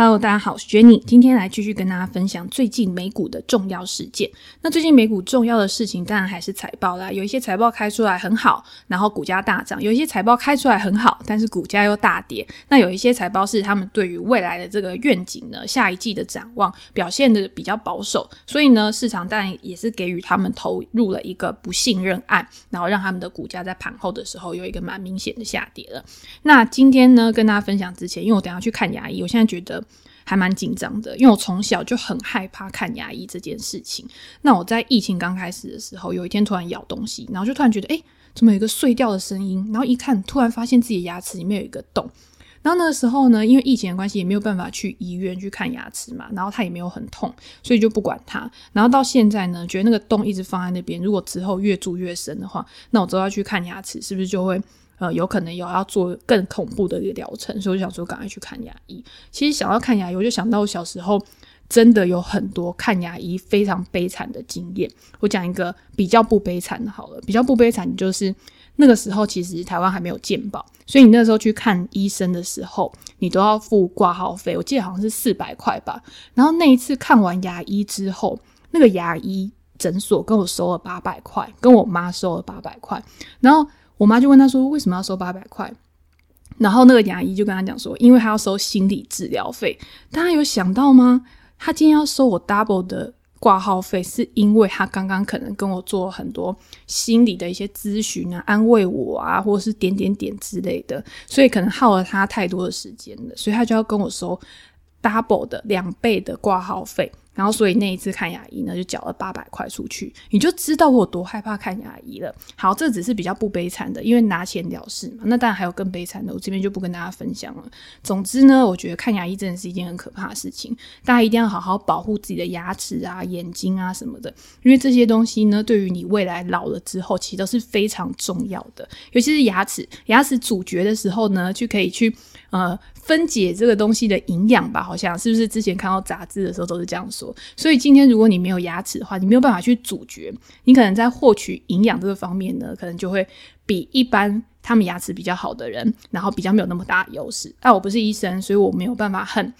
Hello，大家好，我是 Jenny，今天来继续跟大家分享最近美股的重要事件。那最近美股重要的事情，当然还是财报啦。有一些财报开出来很好，然后股价大涨；有一些财报开出来很好，但是股价又大跌。那有一些财报是他们对于未来的这个愿景呢，下一季的展望表现的比较保守，所以呢，市场当然也是给予他们投入了一个不信任案，然后让他们的股价在盘后的时候有一个蛮明显的下跌了。那今天呢，跟大家分享之前，因为我等下去看牙医，我现在觉得。还蛮紧张的，因为我从小就很害怕看牙医这件事情。那我在疫情刚开始的时候，有一天突然咬东西，然后就突然觉得，诶，怎么有一个碎掉的声音？然后一看，突然发现自己的牙齿里面有一个洞。然后那个时候呢，因为疫情的关系，也没有办法去医院去看牙齿嘛，然后它也没有很痛，所以就不管它。然后到现在呢，觉得那个洞一直放在那边，如果之后越蛀越深的话，那我之后要去看牙齿，是不是就会？呃，有可能有要做更恐怖的一个疗程，所以我想说赶快去看牙医。其实想要看牙医，我就想到我小时候真的有很多看牙医非常悲惨的经验。我讲一个比较不悲惨的好了，比较不悲惨就是那个时候其实台湾还没有健保，所以你那时候去看医生的时候，你都要付挂号费，我记得好像是四百块吧。然后那一次看完牙医之后，那个牙医诊所跟我收了八百块，跟我妈收了八百块，然后。我妈就问他说：“为什么要收八百块？”然后那个牙医就跟他讲说：“因为他要收心理治疗费。”大家有想到吗？他今天要收我 double 的挂号费，是因为他刚刚可能跟我做很多心理的一些咨询啊，安慰我啊，或者是点点点之类的，所以可能耗了他太多的时间了，所以他就要跟我收 double 的两倍的挂号费。然后，所以那一次看牙医呢，就缴了八百块出去，你就知道我有多害怕看牙医了。好，这只是比较不悲惨的，因为拿钱了事嘛。那当然还有更悲惨的，我这边就不跟大家分享了。总之呢，我觉得看牙医真的是一件很可怕的事情，大家一定要好好保护自己的牙齿啊、眼睛啊什么的，因为这些东西呢，对于你未来老了之后，其实都是非常重要的。尤其是牙齿，牙齿咀嚼的时候呢，就可以去呃。分解这个东西的营养吧，好像是不是之前看到杂志的时候都是这样说？所以今天如果你没有牙齿的话，你没有办法去咀嚼，你可能在获取营养这个方面呢，可能就会比一般他们牙齿比较好的人，然后比较没有那么大的优势。但我不是医生，所以我没有办法很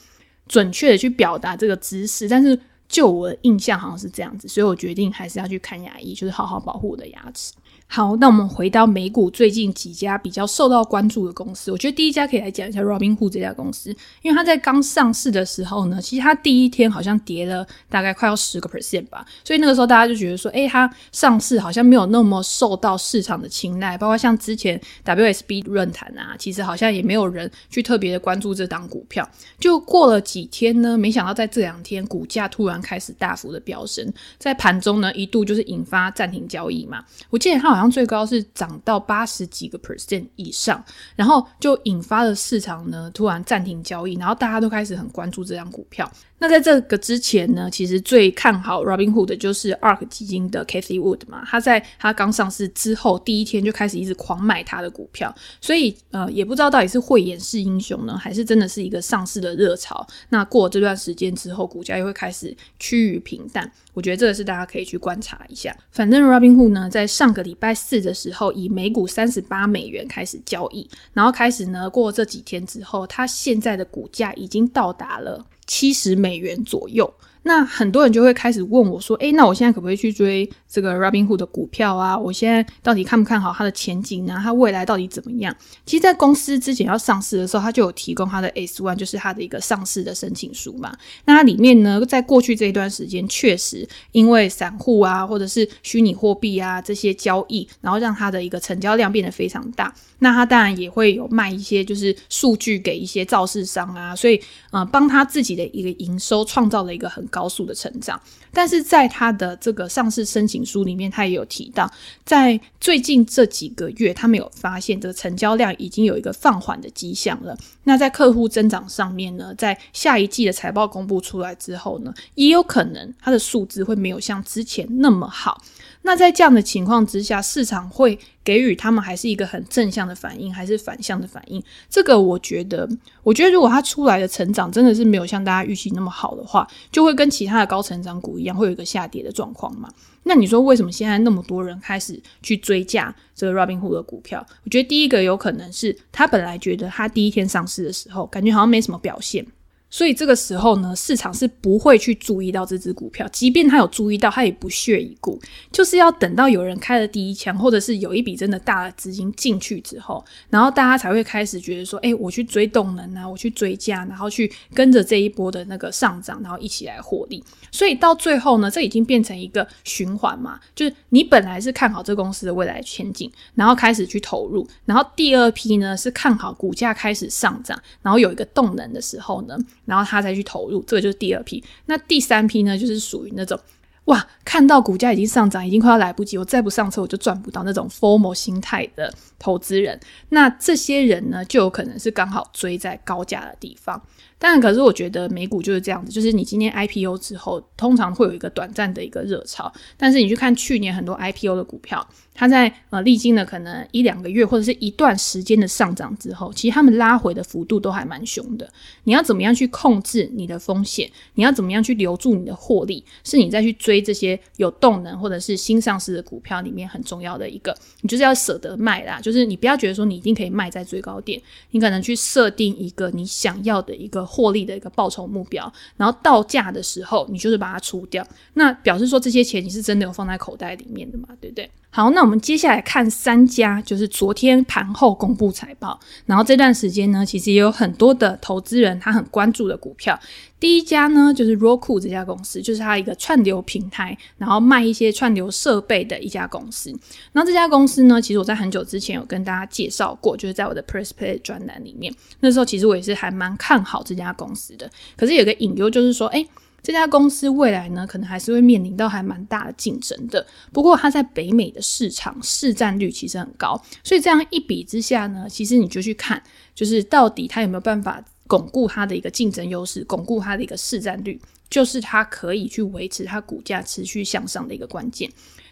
准确的去表达这个知识，但是就我的印象好像是这样子，所以我决定还是要去看牙医，就是好好保护我的牙齿。好，那我们回到美股最近几家比较受到关注的公司，我觉得第一家可以来讲一下 Robinhood 这家公司，因为它在刚上市的时候呢，其实它第一天好像跌了大概快要十个 percent 吧，所以那个时候大家就觉得说，诶，它上市好像没有那么受到市场的青睐，包括像之前 WSB 论坛啊，其实好像也没有人去特别的关注这档股票。就过了几天呢，没想到在这两天股价突然开始大幅的飙升，在盘中呢一度就是引发暂停交易嘛，我记得它好像。好像最高是涨到八十几个 percent 以上，然后就引发了市场呢突然暂停交易，然后大家都开始很关注这张股票。那在这个之前呢，其实最看好 Robinhood 的就是 ARK 基金的 Cathy Wood 嘛，他在他刚上市之后第一天就开始一直狂买他的股票，所以呃也不知道到底是慧眼识英雄呢，还是真的是一个上市的热潮。那过了这段时间之后，股价又会开始趋于平淡。我觉得这个是大家可以去观察一下。反正 Robinhood 呢，在上个礼拜四的时候，以每股三十八美元开始交易，然后开始呢过这几天之后，它现在的股价已经到达了七十美元左右。那很多人就会开始问我说：“诶，那我现在可不可以去追这个 Robinhood 的股票啊？我现在到底看不看好它的前景呢？它未来到底怎么样？”其实，在公司之前要上市的时候，它就有提供它的 S-1，就是它的一个上市的申请书嘛。那它里面呢，在过去这一段时间，确实因为散户啊，或者是虚拟货币啊这些交易，然后让它的一个成交量变得非常大。那它当然也会有卖一些就是数据给一些造市商啊，所以呃，帮他自己的一个营收创造了一个很高速的成长，但是在他的这个上市申请书里面，他也有提到，在最近这几个月，他们有发现这个成交量已经有一个放缓的迹象了。那在客户增长上面呢，在下一季的财报公布出来之后呢，也有可能它的数字会没有像之前那么好。那在这样的情况之下，市场会给予他们还是一个很正向的反应，还是反向的反应？这个我觉得，我觉得如果它出来的成长真的是没有像大家预期那么好的话，就会跟其他的高成长股一样，会有一个下跌的状况嘛。那你说为什么现在那么多人开始去追价这个 Robinhood 的股票？我觉得第一个有可能是他本来觉得他第一天上市的时候，感觉好像没什么表现。所以这个时候呢，市场是不会去注意到这只股票，即便他有注意到，他也不屑一顾，就是要等到有人开了第一枪，或者是有一笔真的大的资金进去之后，然后大家才会开始觉得说，哎，我去追动能啊，我去追加，然后去跟着这一波的那个上涨，然后一起来获利。所以到最后呢，这已经变成一个循环嘛，就是你本来是看好这公司的未来前景，然后开始去投入，然后第二批呢是看好股价开始上涨，然后有一个动能的时候呢。然后他再去投入，这个就是第二批。那第三批呢，就是属于那种哇，看到股价已经上涨，已经快要来不及，我再不上车我就赚不到那种 formal 心态的投资人。那这些人呢，就有可能是刚好追在高价的地方。但，可是我觉得美股就是这样子，就是你今天 IPO 之后，通常会有一个短暂的一个热潮，但是你去看去年很多 IPO 的股票，它在呃历经了可能一两个月或者是一段时间的上涨之后，其实他们拉回的幅度都还蛮凶的。你要怎么样去控制你的风险？你要怎么样去留住你的获利？是你再去追这些有动能或者是新上市的股票里面很重要的一个，你就是要舍得卖啦，就是你不要觉得说你一定可以卖在最高点，你可能去设定一个你想要的一个。获利的一个报酬目标，然后到价的时候，你就是把它出掉，那表示说这些钱你是真的有放在口袋里面的嘛，对不对？好，那我们接下来看三家，就是昨天盘后公布财报，然后这段时间呢，其实也有很多的投资人他很关注的股票。第一家呢，就是 Roku 这家公司，就是它一个串流平台，然后卖一些串流设备的一家公司。然后这家公司呢，其实我在很久之前有跟大家介绍过，就是在我的 Press Play 专栏里面，那时候其实我也是还蛮看好这家公司的。可是有个隐忧，就是说，诶这家公司未来呢，可能还是会面临到还蛮大的竞争的。不过它在北美的市场市占率其实很高，所以这样一比之下呢，其实你就去看，就是到底它有没有办法巩固它的一个竞争优势，巩固它的一个市占率，就是它可以去维持它股价持续向上的一个关键。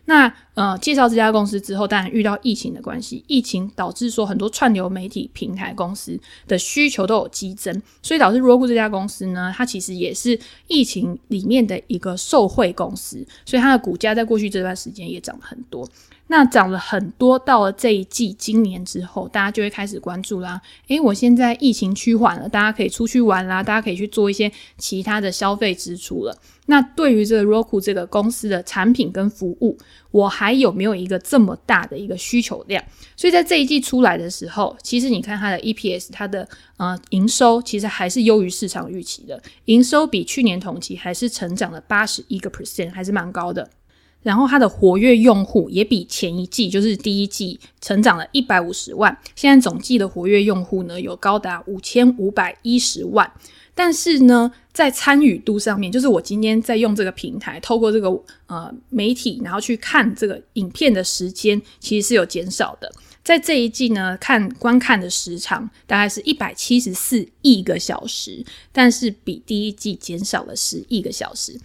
那呃，介绍这家公司之后，当然遇到疫情的关系，疫情导致说很多串流媒体平台公司的需求都有激增，所以导致 Roku 这家公司呢，它其实也是疫情里面的一个受惠公司，所以它的股价在过去这段时间也涨了很多。那涨了很多，到了这一季今年之后，大家就会开始关注啦。诶，我现在疫情趋缓了，大家可以出去玩啦，大家可以去做一些其他的消费支出了。那对于这个 Roku 这个公司的产品跟服务，我还有没有一个这么大的一个需求量？所以在这一季出来的时候，其实你看它的 EPS，它的呃营收其实还是优于市场预期的，营收比去年同期还是成长了八十一个 percent，还是蛮高的。然后它的活跃用户也比前一季，就是第一季成长了一百五十万，现在总计的活跃用户呢有高达五千五百一十万。但是呢，在参与度上面，就是我今天在用这个平台，透过这个呃媒体，然后去看这个影片的时间，其实是有减少的。在这一季呢，看观看的时长大概是一百七十四亿个小时，但是比第一季减少了十亿个小时。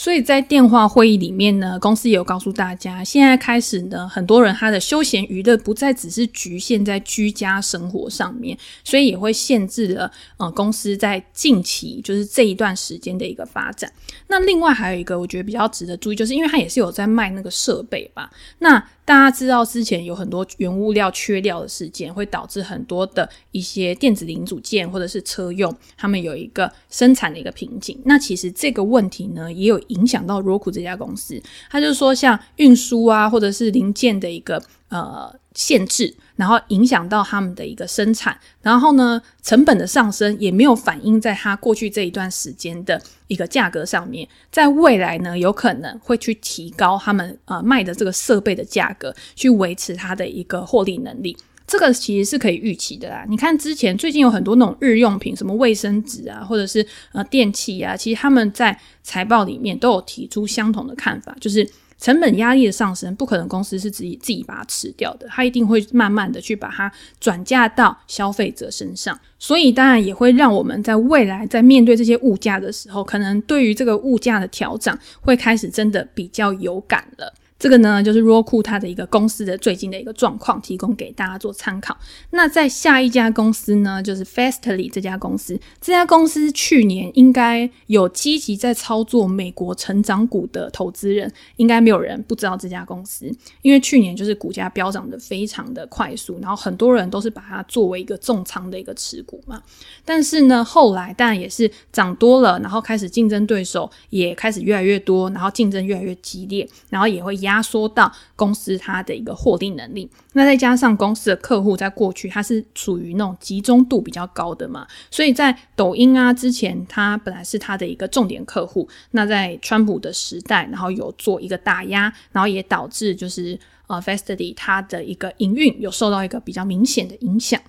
所以在电话会议里面呢，公司也有告诉大家，现在开始呢，很多人他的休闲娱乐不再只是局限在居家生活上面，所以也会限制了呃公司在近期就是这一段时间的一个发展。那另外还有一个我觉得比较值得注意，就是因为它也是有在卖那个设备吧，那。大家知道之前有很多原物料缺料的事件，会导致很多的一些电子零组件或者是车用，他们有一个生产的一个瓶颈。那其实这个问题呢，也有影响到 Roku 这家公司。他就是说，像运输啊，或者是零件的一个呃。限制，然后影响到他们的一个生产，然后呢，成本的上升也没有反映在他过去这一段时间的一个价格上面，在未来呢，有可能会去提高他们呃卖的这个设备的价格，去维持它的一个获利能力。这个其实是可以预期的啦。你看之前最近有很多那种日用品，什么卫生纸啊，或者是呃电器啊，其实他们在财报里面都有提出相同的看法，就是。成本压力的上升，不可能公司是自己自己把它吃掉的，它一定会慢慢的去把它转嫁到消费者身上，所以当然也会让我们在未来在面对这些物价的时候，可能对于这个物价的调整会开始真的比较有感了。这个呢，就是 Roku 它的一个公司的最近的一个状况，提供给大家做参考。那在下一家公司呢，就是 Fastly 这家公司。这家公司去年应该有积极在操作美国成长股的投资人，应该没有人不知道这家公司，因为去年就是股价飙涨的非常的快速，然后很多人都是把它作为一个重仓的一个持股嘛。但是呢，后来当然也是涨多了，然后开始竞争对手也开始越来越多，然后竞争越来越激烈，然后也会压。压缩到公司它的一个获利能力，那再加上公司的客户在过去它是属于那种集中度比较高的嘛，所以在抖音啊之前，它本来是它的一个重点客户。那在川普的时代，然后有做一个打压，然后也导致就是呃 Fastly 它的一个营运有受到一个比较明显的影响。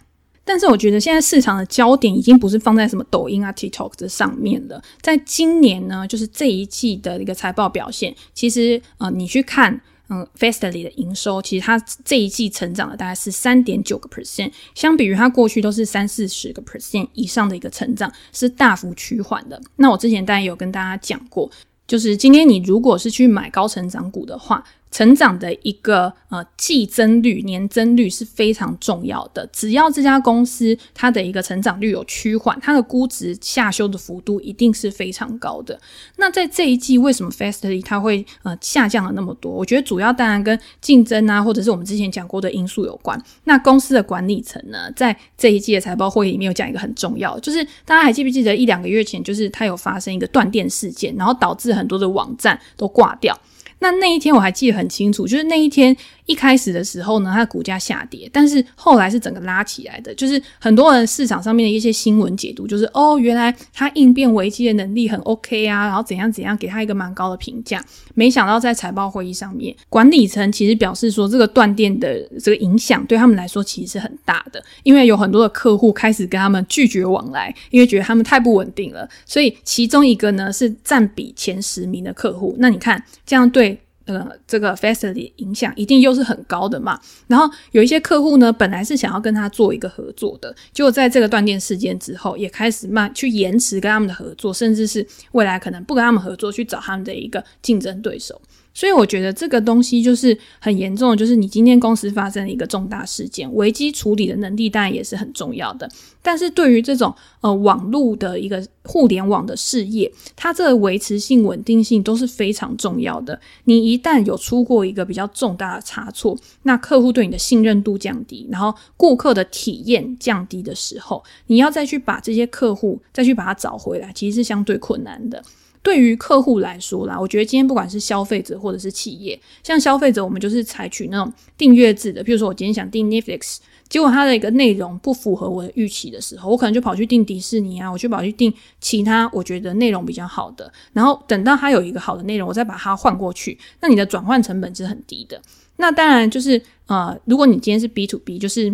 但是我觉得现在市场的焦点已经不是放在什么抖音啊、TikTok 这上面了。在今年呢，就是这一季的一个财报表现，其实呃，你去看嗯，Fastly 的营收，其实它这一季成长了大概是三点九个 percent，相比于它过去都是三四十个 percent 以上的一个成长，是大幅趋缓的。那我之前当然有跟大家讲过，就是今天你如果是去买高成长股的话。成长的一个呃季增率、年增率是非常重要的。只要这家公司它的一个成长率有趋缓，它的估值下修的幅度一定是非常高的。那在这一季，为什么 Fastly 它会呃下降了那么多？我觉得主要当然跟竞争啊，或者是我们之前讲过的因素有关。那公司的管理层呢，在这一季的财报会议里面有讲一个很重要，就是大家还记不记得一两个月前，就是它有发生一个断电事件，然后导致很多的网站都挂掉。那那一天我还记得很清楚，就是那一天。一开始的时候呢，它的股价下跌，但是后来是整个拉起来的。就是很多人市场上面的一些新闻解读，就是哦，原来它应变危机的能力很 OK 啊，然后怎样怎样，给它一个蛮高的评价。没想到在财报会议上面，管理层其实表示说，这个断电的这个影响对他们来说其实是很大的，因为有很多的客户开始跟他们拒绝往来，因为觉得他们太不稳定了。所以其中一个呢是占比前十名的客户，那你看这样对。呃，这个 Fastly 影响一定又是很高的嘛。然后有一些客户呢，本来是想要跟他做一个合作的，就在这个断电事件之后，也开始慢去延迟跟他们的合作，甚至是未来可能不跟他们合作，去找他们的一个竞争对手。所以我觉得这个东西就是很严重的，就是你今天公司发生一个重大事件，危机处理的能力当然也是很重要的。但是对于这种呃网络的一个互联网的事业，它这个维持性、稳定性都是非常重要的。你一旦有出过一个比较重大的差错，那客户对你的信任度降低，然后顾客的体验降低的时候，你要再去把这些客户再去把它找回来，其实是相对困难的。对于客户来说啦，我觉得今天不管是消费者或者是企业，像消费者，我们就是采取那种订阅制的。比如说，我今天想订 Netflix，结果它的一个内容不符合我的预期的时候，我可能就跑去订迪士尼啊，我就跑去订其他我觉得内容比较好的。然后等到它有一个好的内容，我再把它换过去，那你的转换成本是很低的。那当然就是呃，如果你今天是 B to B，就是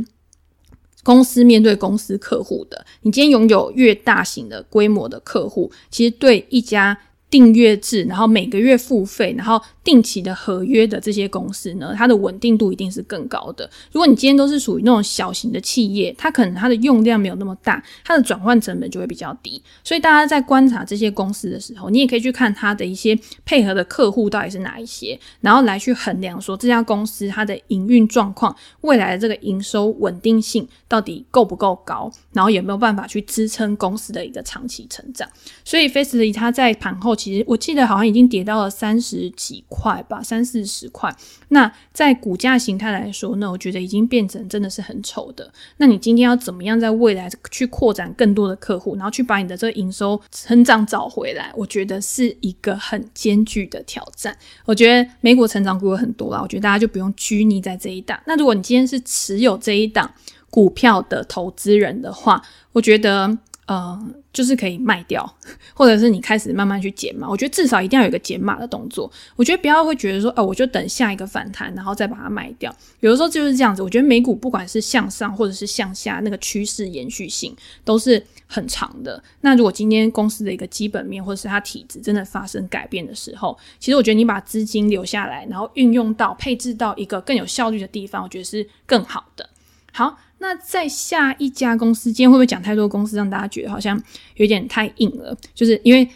公司面对公司客户的，你今天拥有越大型的规模的客户，其实对一家订阅制，然后每个月付费，然后定期的合约的这些公司呢，它的稳定度一定是更高的。如果你今天都是属于那种小型的企业，它可能它的用量没有那么大，它的转换成本就会比较低。所以大家在观察这些公司的时候，你也可以去看它的一些配合的客户到底是哪一些，然后来去衡量说这家公司它的营运状况，未来的这个营收稳定性到底够不够高，然后有没有办法去支撑公司的一个长期成长。所以 f a c e l y 它在盘后。其实我记得好像已经跌到了三十几块吧，三四十块。那在股价形态来说那，我觉得已经变成真的是很丑的。那你今天要怎么样在未来去扩展更多的客户，然后去把你的这个营收成长找回来？我觉得是一个很艰巨的挑战。我觉得美股成长股有很多啦，我觉得大家就不用拘泥在这一档。那如果你今天是持有这一档股票的投资人的话，我觉得。呃，就是可以卖掉，或者是你开始慢慢去减码。我觉得至少一定要有一个减码的动作。我觉得不要会觉得说，哦、我就等下一个反弹，然后再把它卖掉。有的时候就是这样子。我觉得美股不管是向上或者是向下，那个趋势延续性都是很长的。那如果今天公司的一个基本面或者是它体质真的发生改变的时候，其实我觉得你把资金留下来，然后运用到配置到一个更有效率的地方，我觉得是更好的。好。那在下一家公司，今天会不会讲太多公司，让大家觉得好像有点太硬了？就是因为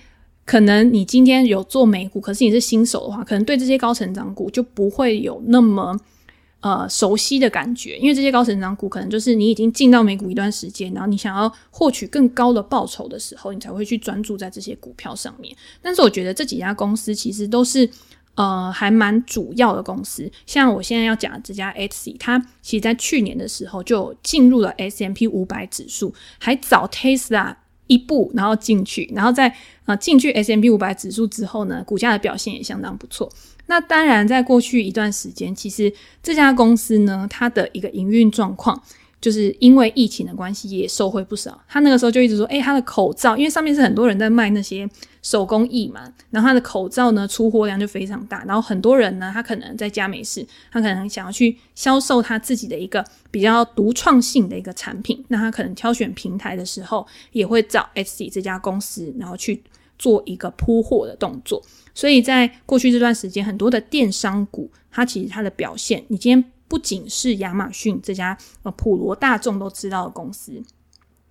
可能你今天有做美股，可是你是新手的话，可能对这些高成长股就不会有那么呃熟悉的感觉，因为这些高成长股可能就是你已经进到美股一段时间，然后你想要获取更高的报酬的时候，你才会去专注在这些股票上面。但是我觉得这几家公司其实都是呃还蛮主要的公司，像我现在要讲的这家 Etsy，它其实在去年的时候就进入了 S M P 五百指数，还早 Tesla。一步，然后进去，然后在呃进去 S M P 五百指数之后呢，股价的表现也相当不错。那当然，在过去一段时间，其实这家公司呢，它的一个营运状况。就是因为疫情的关系，也受惠不少。他那个时候就一直说，诶，他的口罩，因为上面是很多人在卖那些手工艺嘛，然后他的口罩呢出货量就非常大，然后很多人呢，他可能在家没事，他可能想要去销售他自己的一个比较独创性的一个产品，那他可能挑选平台的时候，也会找 SC 这家公司，然后去做一个铺货的动作。所以在过去这段时间，很多的电商股，它其实它的表现，你今天。不仅是亚马逊这家呃普罗大众都知道的公司，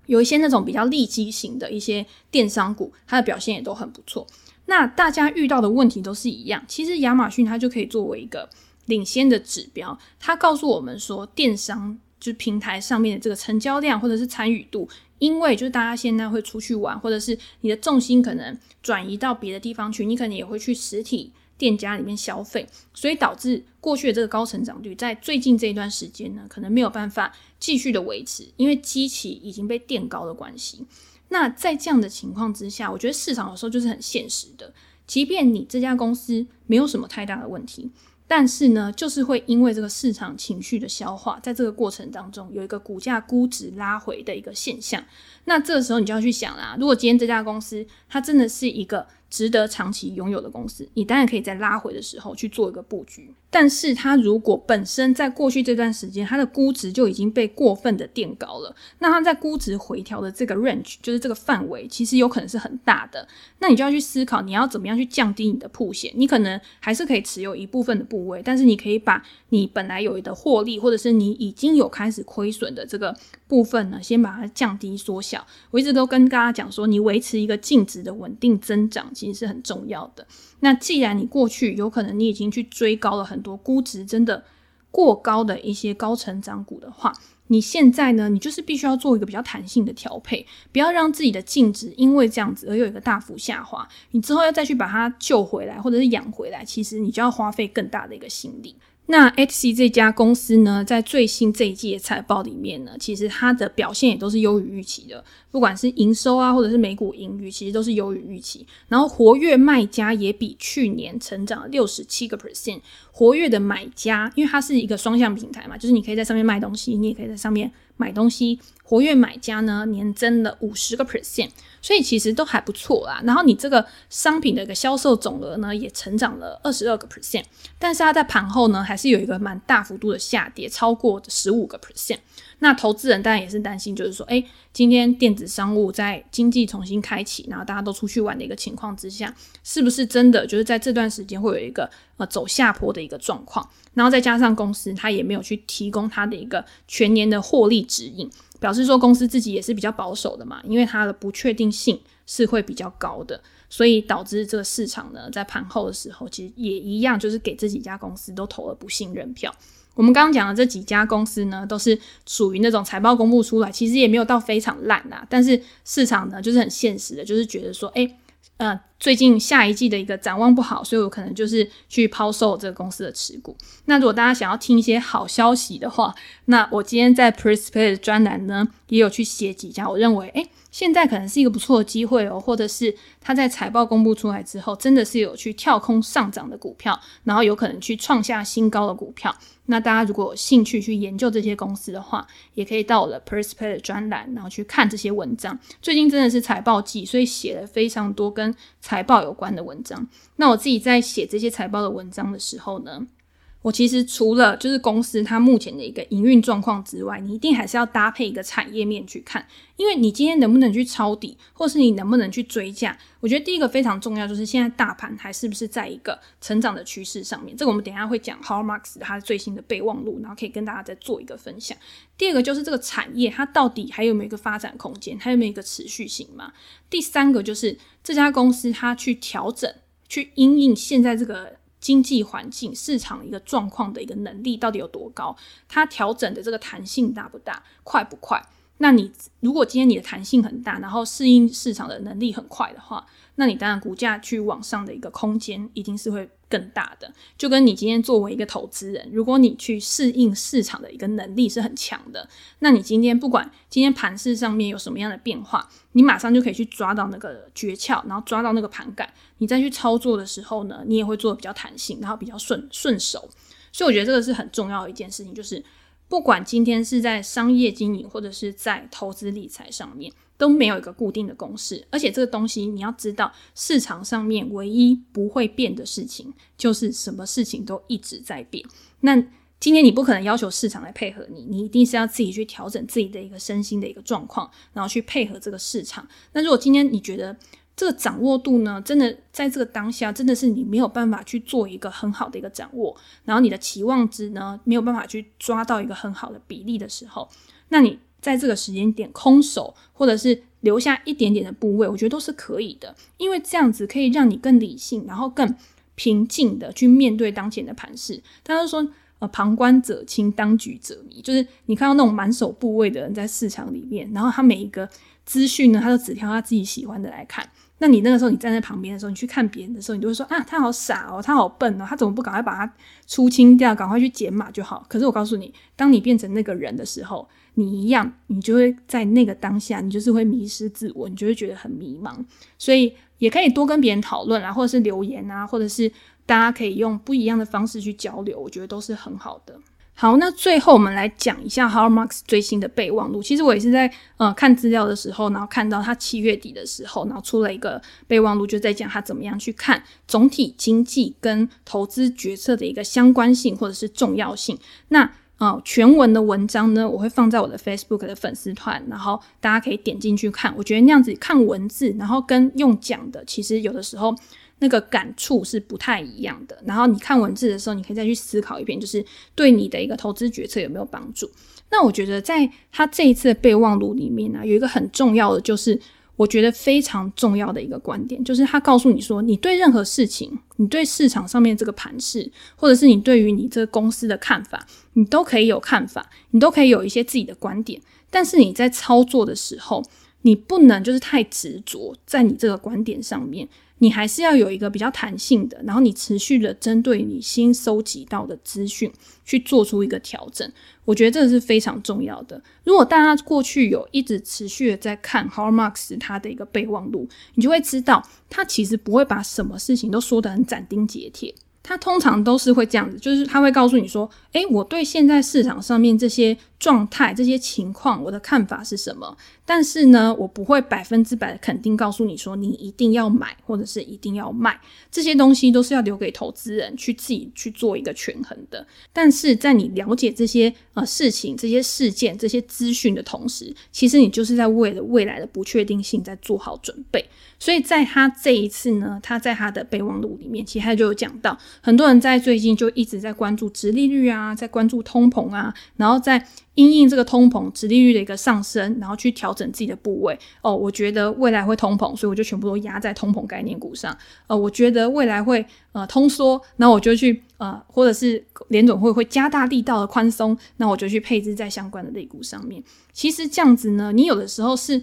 有一些那种比较利基型的一些电商股，它的表现也都很不错。那大家遇到的问题都是一样，其实亚马逊它就可以作为一个领先的指标，它告诉我们说，电商就是平台上面的这个成交量或者是参与度，因为就是大家现在会出去玩，或者是你的重心可能转移到别的地方去，你可能也会去实体。店家里面消费，所以导致过去的这个高成长率，在最近这一段时间呢，可能没有办法继续的维持，因为基期已经被垫高的关系。那在这样的情况之下，我觉得市场有时候就是很现实的，即便你这家公司没有什么太大的问题。但是呢，就是会因为这个市场情绪的消化，在这个过程当中有一个股价估值拉回的一个现象。那这个时候你就要去想啦，如果今天这家公司它真的是一个值得长期拥有的公司，你当然可以在拉回的时候去做一个布局。但是它如果本身在过去这段时间它的估值就已经被过分的垫高了，那它在估值回调的这个 range，就是这个范围，其实有可能是很大的。那你就要去思考，你要怎么样去降低你的铺险？你可能还是可以持有一部分的部位，但是你可以把你本来有的获利，或者是你已经有开始亏损的这个部分呢，先把它降低缩小。我一直都跟大家讲说，你维持一个净值的稳定增长，其实是很重要的。那既然你过去有可能你已经去追高了很多估值真的过高的一些高成长股的话，你现在呢，你就是必须要做一个比较弹性的调配，不要让自己的净值因为这样子而有一个大幅下滑。你之后要再去把它救回来或者是养回来，其实你就要花费更大的一个心力。那 HC 这家公司呢，在最新这一季的财报里面呢，其实它的表现也都是优于预期的，不管是营收啊，或者是每股盈余，其实都是优于预期。然后活跃卖家也比去年成长了六十七个 percent，活跃的买家，因为它是一个双向平台嘛，就是你可以在上面卖东西，你也可以在上面买东西。活跃买家呢，年增了五十个 percent，所以其实都还不错啦。然后你这个商品的一个销售总额呢，也成长了二十二个 percent，但是它在盘后呢，还是有一个蛮大幅度的下跌，超过十五个 percent。那投资人当然也是担心，就是说，诶，今天电子商务在经济重新开启，然后大家都出去玩的一个情况之下，是不是真的就是在这段时间会有一个呃走下坡的一个状况？然后再加上公司它也没有去提供它的一个全年的获利指引。表示说公司自己也是比较保守的嘛，因为它的不确定性是会比较高的，所以导致这个市场呢，在盘后的时候，其实也一样，就是给这几家公司都投了不信任票。我们刚刚讲的这几家公司呢，都是属于那种财报公布出来，其实也没有到非常烂啦，但是市场呢，就是很现实的，就是觉得说，诶呃，最近下一季的一个展望不好，所以我可能就是去抛售这个公司的持股。那如果大家想要听一些好消息的话，那我今天在 Pressplay 的专栏呢，也有去写几家，我认为，诶现在可能是一个不错的机会哦，或者是它在财报公布出来之后，真的是有去跳空上涨的股票，然后有可能去创下新高的股票。那大家如果有兴趣去研究这些公司的话，也可以到我的 Prispay 的专栏，然后去看这些文章。最近真的是财报季，所以写了非常多跟财报有关的文章。那我自己在写这些财报的文章的时候呢，我其实除了就是公司它目前的一个营运状况之外，你一定还是要搭配一个产业面去看，因为你今天能不能去抄底，或是你能不能去追价，我觉得第一个非常重要，就是现在大盘还是不是在一个成长的趋势上面。这个我们等一下会讲 h a r m a r k s 它最新的备忘录，然后可以跟大家再做一个分享。第二个就是这个产业它到底还有没有一个发展空间，还有没有一个持续性嘛？第三个就是这家公司它去调整，去因应现在这个。经济环境、市场一个状况的一个能力到底有多高？它调整的这个弹性大不大、快不快？那你如果今天你的弹性很大，然后适应市场的能力很快的话，那你当然股价去往上的一个空间一定是会更大的。就跟你今天作为一个投资人，如果你去适应市场的一个能力是很强的，那你今天不管今天盘势上面有什么样的变化，你马上就可以去抓到那个诀窍，然后抓到那个盘感，你再去操作的时候呢，你也会做的比较弹性，然后比较顺顺手。所以我觉得这个是很重要的一件事情，就是。不管今天是在商业经营或者是在投资理财上面，都没有一个固定的公式。而且这个东西你要知道，市场上面唯一不会变的事情，就是什么事情都一直在变。那今天你不可能要求市场来配合你，你一定是要自己去调整自己的一个身心的一个状况，然后去配合这个市场。那如果今天你觉得，这个掌握度呢，真的在这个当下，真的是你没有办法去做一个很好的一个掌握，然后你的期望值呢，没有办法去抓到一个很好的比例的时候，那你在这个时间点空手，或者是留下一点点的部位，我觉得都是可以的，因为这样子可以让你更理性，然后更平静的去面对当前的盘势。大家都说，呃，旁观者清，当局者迷，就是你看到那种满手部位的人在市场里面，然后他每一个资讯呢，他都只挑他自己喜欢的来看。那你那个时候，你站在旁边的时候，你去看别人的时候，你就会说啊，他好傻哦，他好笨哦，他怎么不赶快把它出清掉，赶快去减码就好？可是我告诉你，当你变成那个人的时候，你一样，你就会在那个当下，你就是会迷失自我，你就会觉得很迷茫。所以也可以多跟别人讨论啊，或者是留言啊，或者是大家可以用不一样的方式去交流，我觉得都是很好的。好，那最后我们来讲一下 Howard Marks 最新的备忘录。其实我也是在呃看资料的时候，然后看到他七月底的时候，然后出了一个备忘录，就在讲他怎么样去看总体经济跟投资决策的一个相关性或者是重要性。那呃全文的文章呢，我会放在我的 Facebook 的粉丝团，然后大家可以点进去看。我觉得那样子看文字，然后跟用讲的，其实有的时候。那个感触是不太一样的。然后你看文字的时候，你可以再去思考一遍，就是对你的一个投资决策有没有帮助。那我觉得在他这一次的备忘录里面呢、有一个很重要的，就是我觉得非常重要的一个观点，就是他告诉你说，你对任何事情，你对市场上面这个盘势，或者是你对于你这个公司的看法，你都可以有看法，你都可以有一些自己的观点。但是你在操作的时候，你不能就是太执着在你这个观点上面。你还是要有一个比较弹性的，然后你持续的针对你新收集到的资讯去做出一个调整，我觉得这个是非常重要的。如果大家过去有一直持续的在看 h a r m a r k s 他的一个备忘录，你就会知道他其实不会把什么事情都说得很斩钉截铁。他通常都是会这样子，就是他会告诉你说：“诶，我对现在市场上面这些状态、这些情况，我的看法是什么？但是呢，我不会百分之百的肯定告诉你说，你一定要买或者是一定要卖。这些东西都是要留给投资人去自己去做一个权衡的。但是在你了解这些呃事情、这些事件、这些资讯的同时，其实你就是在为了未来的不确定性在做好准备。所以在他这一次呢，他在他的备忘录里面，其实他就有讲到。”很多人在最近就一直在关注殖利率啊，啊在关注通膨啊，然后在因应这个通膨、殖利率的一个上升，然后去调整自己的部位。哦，我觉得未来会通膨，所以我就全部都压在通膨概念股上。呃，我觉得未来会呃通缩，那我就去呃，或者是联准会会加大力道的宽松，那我就去配置在相关的类股上面。其实这样子呢，你有的时候是。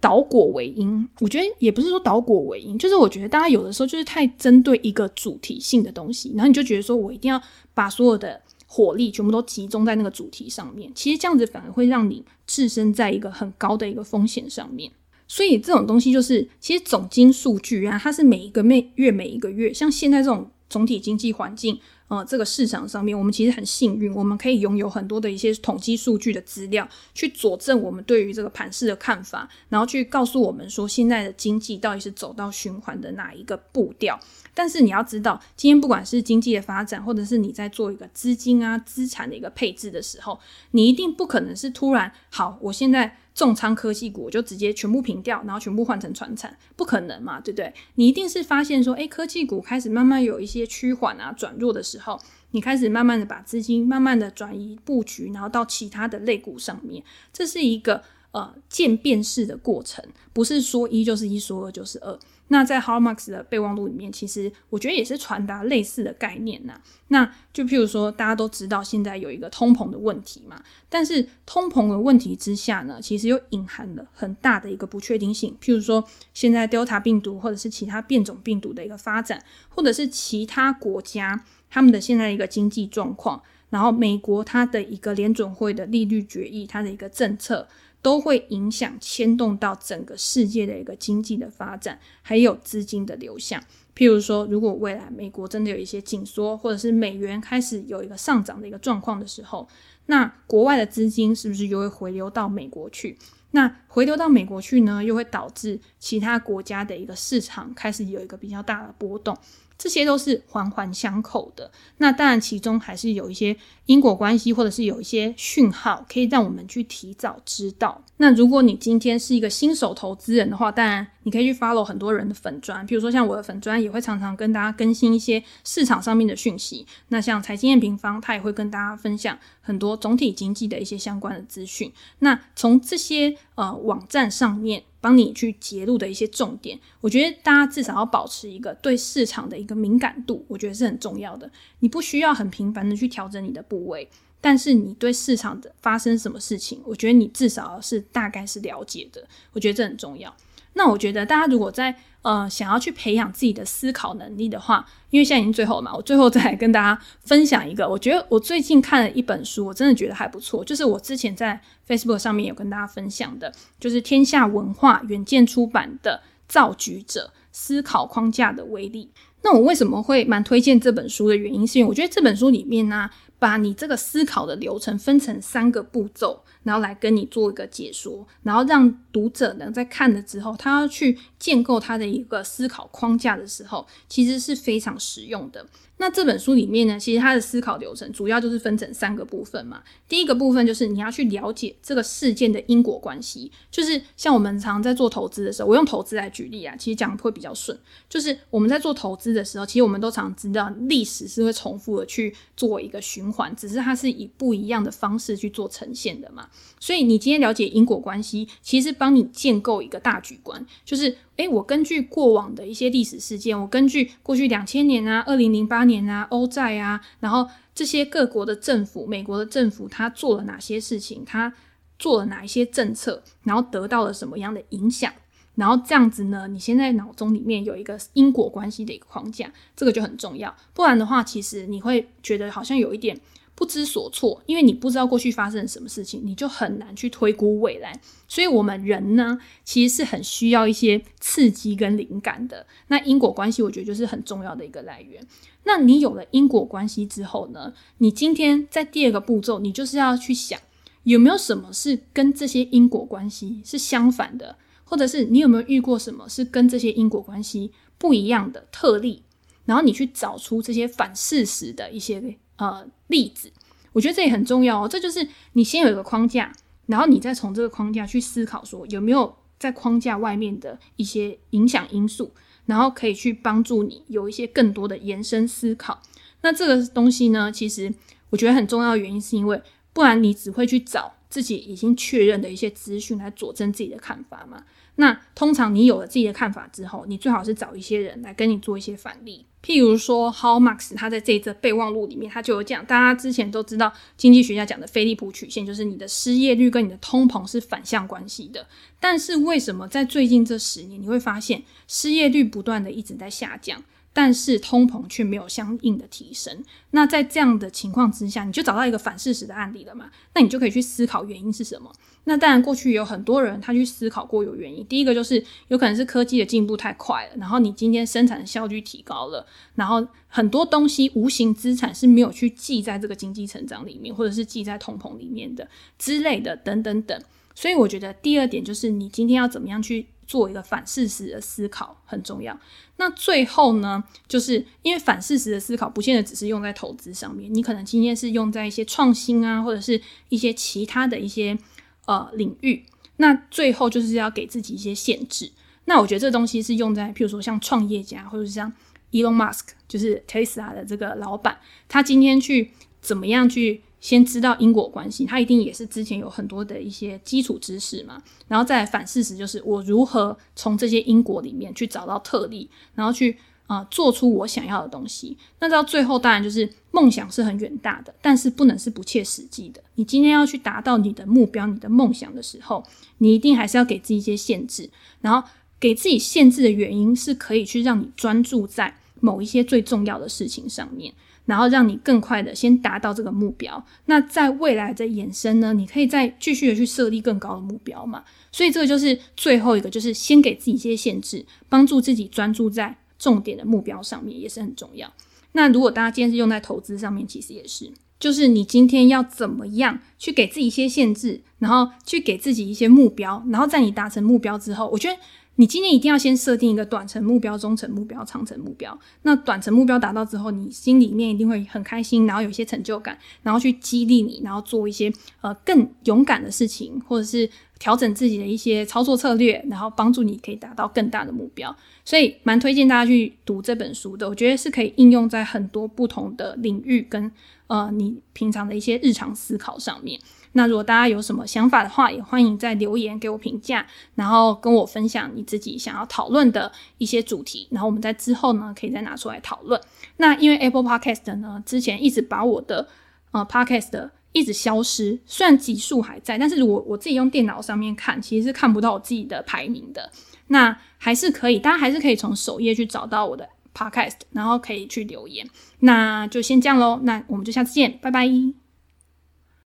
导果为因，我觉得也不是说导果为因，就是我觉得大家有的时候就是太针对一个主题性的东西，然后你就觉得说我一定要把所有的火力全部都集中在那个主题上面，其实这样子反而会让你置身在一个很高的一个风险上面。所以这种东西就是，其实总经数据啊，它是每一个每月每一个月，像现在这种总体经济环境。呃这个市场上面，我们其实很幸运，我们可以拥有很多的一些统计数据的资料，去佐证我们对于这个盘势的看法，然后去告诉我们说现在的经济到底是走到循环的哪一个步调。但是你要知道，今天不管是经济的发展，或者是你在做一个资金啊资产的一个配置的时候，你一定不可能是突然好，我现在重仓科技股，就直接全部平掉，然后全部换成船产，不可能嘛，对不对？你一定是发现说，诶，科技股开始慢慢有一些趋缓啊转弱的时候，你开始慢慢的把资金慢慢的转移布局，然后到其他的类股上面，这是一个呃渐变式的过程，不是说一就是一，说二就是二。那在 h a r m a x 的备忘录里面，其实我觉得也是传达类似的概念呐。那就譬如说，大家都知道现在有一个通膨的问题嘛，但是通膨的问题之下呢，其实又隐含了很大的一个不确定性。譬如说，现在 Delta 病毒或者是其他变种病毒的一个发展，或者是其他国家他们的现在一个经济状况，然后美国它的一个联准会的利率决议，它的一个政策。都会影响牵动到整个世界的一个经济的发展，还有资金的流向。譬如说，如果未来美国真的有一些紧缩，或者是美元开始有一个上涨的一个状况的时候，那国外的资金是不是又会回流到美国去？那回流到美国去呢，又会导致其他国家的一个市场开始有一个比较大的波动。这些都是环环相扣的，那当然其中还是有一些因果关系，或者是有一些讯号可以让我们去提早知道。那如果你今天是一个新手投资人的话，当然你可以去 follow 很多人的粉专，比如说像我的粉专也会常常跟大家更新一些市场上面的讯息。那像财经验平方，他也会跟大家分享很多总体经济的一些相关的资讯。那从这些呃网站上面。帮你去揭露的一些重点，我觉得大家至少要保持一个对市场的一个敏感度，我觉得是很重要的。你不需要很频繁的去调整你的部位，但是你对市场的发生什么事情，我觉得你至少是大概是了解的，我觉得这很重要。那我觉得大家如果在呃想要去培养自己的思考能力的话，因为现在已经最后了嘛，我最后再来跟大家分享一个，我觉得我最近看了一本书，我真的觉得还不错，就是我之前在 Facebook 上面有跟大家分享的，就是天下文化远见出版的《造局者：思考框架的威力》。那我为什么会蛮推荐这本书的原因，是因为我觉得这本书里面呢、把你这个思考的流程分成三个步骤。然后来跟你做一个解说，然后让读者呢在看了之后，他要去建构他的一个思考框架的时候，其实是非常实用的。那这本书里面呢，其实它的思考流程主要就是分成三个部分嘛。第一个部分就是你要去了解这个事件的因果关系，就是像我们常常在做投资的时候，我用投资来举例啊，其实讲的会比较顺。就是我们在做投资的时候，其实我们都常知道历史是会重复的去做一个循环，只是它是以不一样的方式去做呈现的嘛。所以你今天了解因果关系，其实帮你建构一个大局观，就是。诶，我根据过往的一些历史事件，我根据过去两千年啊、二零零八年啊、欧债啊，然后这些各国的政府、美国的政府，他做了哪些事情，他做了哪一些政策，然后得到了什么样的影响，然后这样子呢，你现在脑中里面有一个因果关系的一个框架，这个就很重要。不然的话，其实你会觉得好像有一点。不知所措，因为你不知道过去发生了什么事情，你就很难去推估未来。所以，我们人呢，其实是很需要一些刺激跟灵感的。那因果关系，我觉得就是很重要的一个来源。那你有了因果关系之后呢，你今天在第二个步骤，你就是要去想，有没有什么是跟这些因果关系是相反的，或者是你有没有遇过什么是跟这些因果关系不一样的特例，然后你去找出这些反事实的一些。呃，例子，我觉得这也很重要哦。这就是你先有一个框架，然后你再从这个框架去思考，说有没有在框架外面的一些影响因素，然后可以去帮助你有一些更多的延伸思考。那这个东西呢，其实我觉得很重要的原因是因为，不然你只会去找自己已经确认的一些资讯来佐证自己的看法嘛。那通常你有了自己的看法之后，你最好是找一些人来跟你做一些反例。譬如说，How Max，他在这一则备忘录里面，他就有讲，大家之前都知道经济学家讲的菲利普曲线，就是你的失业率跟你的通膨是反向关系的。但是为什么在最近这十年，你会发现失业率不断的一直在下降？但是通膨却没有相应的提升。那在这样的情况之下，你就找到一个反事实的案例了嘛？那你就可以去思考原因是什么。那当然，过去有很多人他去思考过有原因。第一个就是有可能是科技的进步太快了，然后你今天生产的效率提高了，然后很多东西无形资产是没有去记在这个经济成长里面，或者是记在通膨里面的之类的，等等等。所以我觉得第二点就是你今天要怎么样去做一个反事实的思考很重要。那最后呢，就是因为反事实的思考不见得只是用在投资上面，你可能今天是用在一些创新啊，或者是一些其他的一些呃领域。那最后就是要给自己一些限制。那我觉得这东西是用在譬如说像创业家，或者是像 Elon Musk，就是 Tesla 的这个老板，他今天去怎么样去。先知道因果关系，他一定也是之前有很多的一些基础知识嘛，然后再反事实，就是我如何从这些因果里面去找到特例，然后去啊、做出我想要的东西。那到最后当然就是梦想是很远大的，但是不能是不切实际的。你今天要去达到你的目标、你的梦想的时候，你一定还是要给自己一些限制，然后给自己限制的原因是可以去让你专注在某一些最重要的事情上面。然后让你更快的先达到这个目标，那在未来的延伸呢，你可以再继续的去设立更高的目标嘛。所以这个就是最后一个，就是先给自己一些限制，帮助自己专注在重点的目标上面，也是很重要。那如果大家今天是用在投资上面，其实也是，就是你今天要怎么样去给自己一些限制，然后去给自己一些目标，然后在你达成目标之后，我觉得。你今天一定要先设定一个短程目标、中程目标、长程目标。那短程目标达到之后，你心里面一定会很开心，然后有一些成就感，然后去激励你，然后做一些呃更勇敢的事情，或者是调整自己的一些操作策略，然后帮助你可以达到更大的目标。所以蛮推荐大家去读这本书的，我觉得是可以应用在很多不同的领域跟呃你平常的一些日常思考上面。那如果大家有什么想法的话，也欢迎在留言给我评价，然后跟我分享你自己想要讨论的一些主题，然后我们在之后呢可以再拿出来讨论。那因为 Apple Podcast 呢之前一直把我的呃 Podcast 一直消失，虽然集数还在，但是如果我自己用电脑上面看，其实是看不到我自己的排名的。那还是可以，大家还是可以从首页去找到我的 Podcast，然后可以去留言。那就先这样喽，那我们就下次见，拜拜。